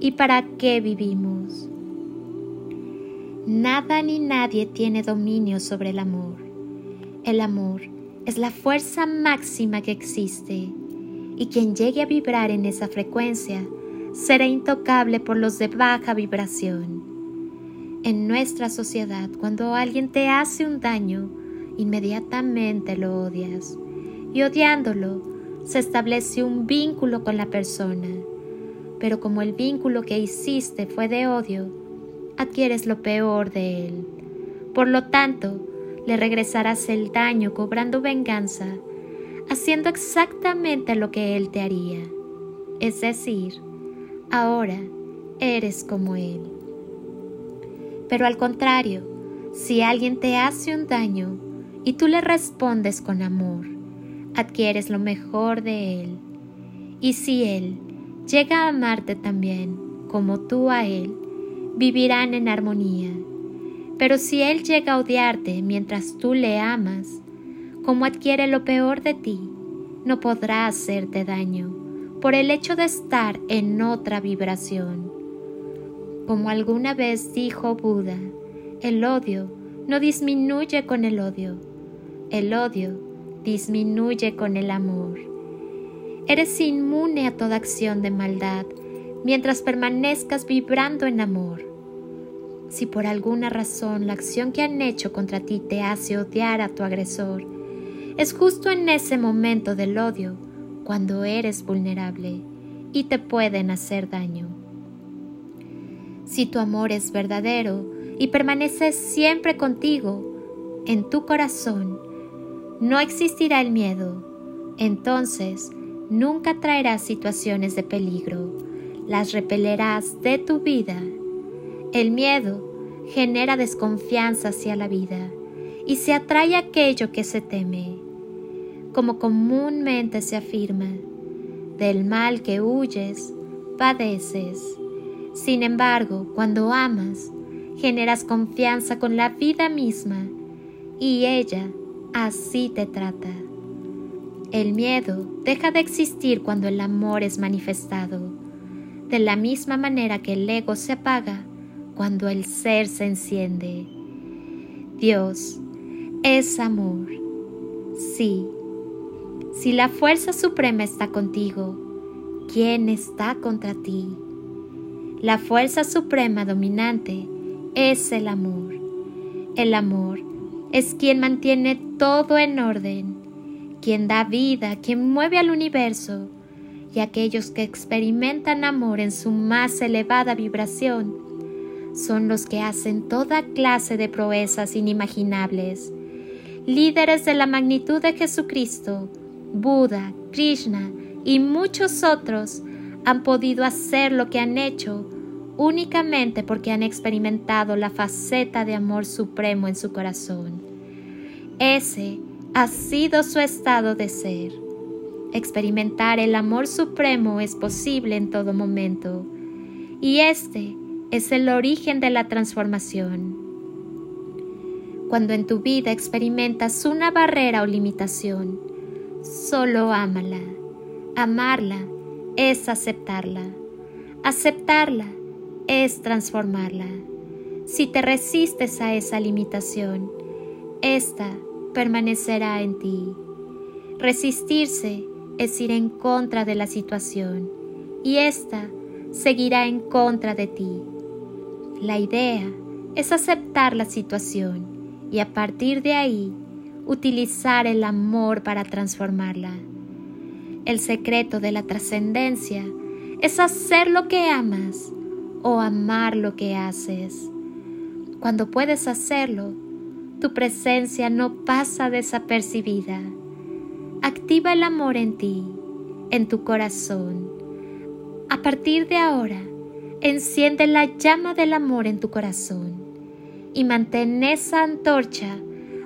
y para qué vivimos. Nada ni nadie tiene dominio sobre el amor. El amor es la fuerza máxima que existe y quien llegue a vibrar en esa frecuencia será intocable por los de baja vibración. En nuestra sociedad, cuando alguien te hace un daño, inmediatamente lo odias y odiándolo se establece un vínculo con la persona pero como el vínculo que hiciste fue de odio, adquieres lo peor de él. Por lo tanto, le regresarás el daño cobrando venganza, haciendo exactamente lo que él te haría. Es decir, ahora eres como él. Pero al contrario, si alguien te hace un daño y tú le respondes con amor, adquieres lo mejor de él. Y si él llega a amarte también, como tú a Él, vivirán en armonía. Pero si Él llega a odiarte mientras tú le amas, como adquiere lo peor de ti, no podrá hacerte daño por el hecho de estar en otra vibración. Como alguna vez dijo Buda, el odio no disminuye con el odio, el odio disminuye con el amor. Eres inmune a toda acción de maldad mientras permanezcas vibrando en amor. Si por alguna razón la acción que han hecho contra ti te hace odiar a tu agresor, es justo en ese momento del odio cuando eres vulnerable y te pueden hacer daño. Si tu amor es verdadero y permanece siempre contigo, en tu corazón, no existirá el miedo. Entonces, nunca traerás situaciones de peligro, las repelerás de tu vida. El miedo genera desconfianza hacia la vida y se atrae aquello que se teme. Como comúnmente se afirma, del mal que huyes, padeces. Sin embargo, cuando amas, generas confianza con la vida misma y ella así te trata. El miedo deja de existir cuando el amor es manifestado, de la misma manera que el ego se apaga cuando el ser se enciende. Dios es amor. Sí. Si la fuerza suprema está contigo, ¿quién está contra ti? La fuerza suprema dominante es el amor. El amor es quien mantiene todo en orden quien da vida, quien mueve al universo, y aquellos que experimentan amor en su más elevada vibración son los que hacen toda clase de proezas inimaginables. Líderes de la magnitud de Jesucristo, Buda, Krishna y muchos otros han podido hacer lo que han hecho únicamente porque han experimentado la faceta de amor supremo en su corazón. Ese ha sido su estado de ser. Experimentar el amor supremo es posible en todo momento, y este es el origen de la transformación. Cuando en tu vida experimentas una barrera o limitación, solo ámala. Amarla es aceptarla. Aceptarla es transformarla. Si te resistes a esa limitación, esta permanecerá en ti. Resistirse es ir en contra de la situación y ésta seguirá en contra de ti. La idea es aceptar la situación y a partir de ahí utilizar el amor para transformarla. El secreto de la trascendencia es hacer lo que amas o amar lo que haces. Cuando puedes hacerlo, tu presencia no pasa desapercibida. Activa el amor en ti, en tu corazón. A partir de ahora, enciende la llama del amor en tu corazón y mantén esa antorcha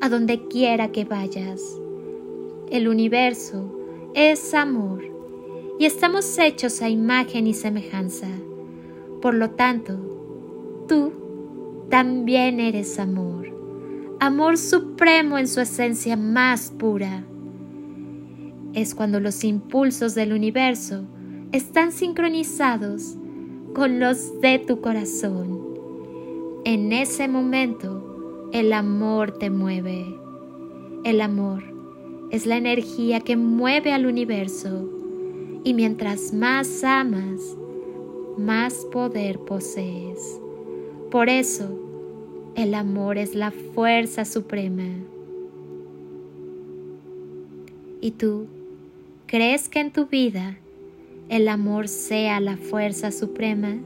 a donde quiera que vayas. El universo es amor y estamos hechos a imagen y semejanza. Por lo tanto, tú también eres amor, amor supremo en su esencia más pura. Es cuando los impulsos del universo están sincronizados con los de tu corazón. En ese momento, el amor te mueve. El amor es la energía que mueve al universo y mientras más amas, más poder posees. Por eso, el amor es la fuerza suprema. ¿Y tú crees que en tu vida el amor sea la fuerza suprema?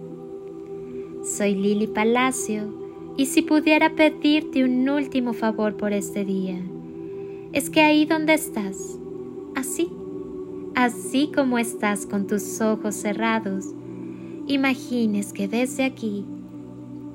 Soy Lili Palacio y si pudiera pedirte un último favor por este día, es que ahí donde estás, así, así como estás con tus ojos cerrados, imagines que desde aquí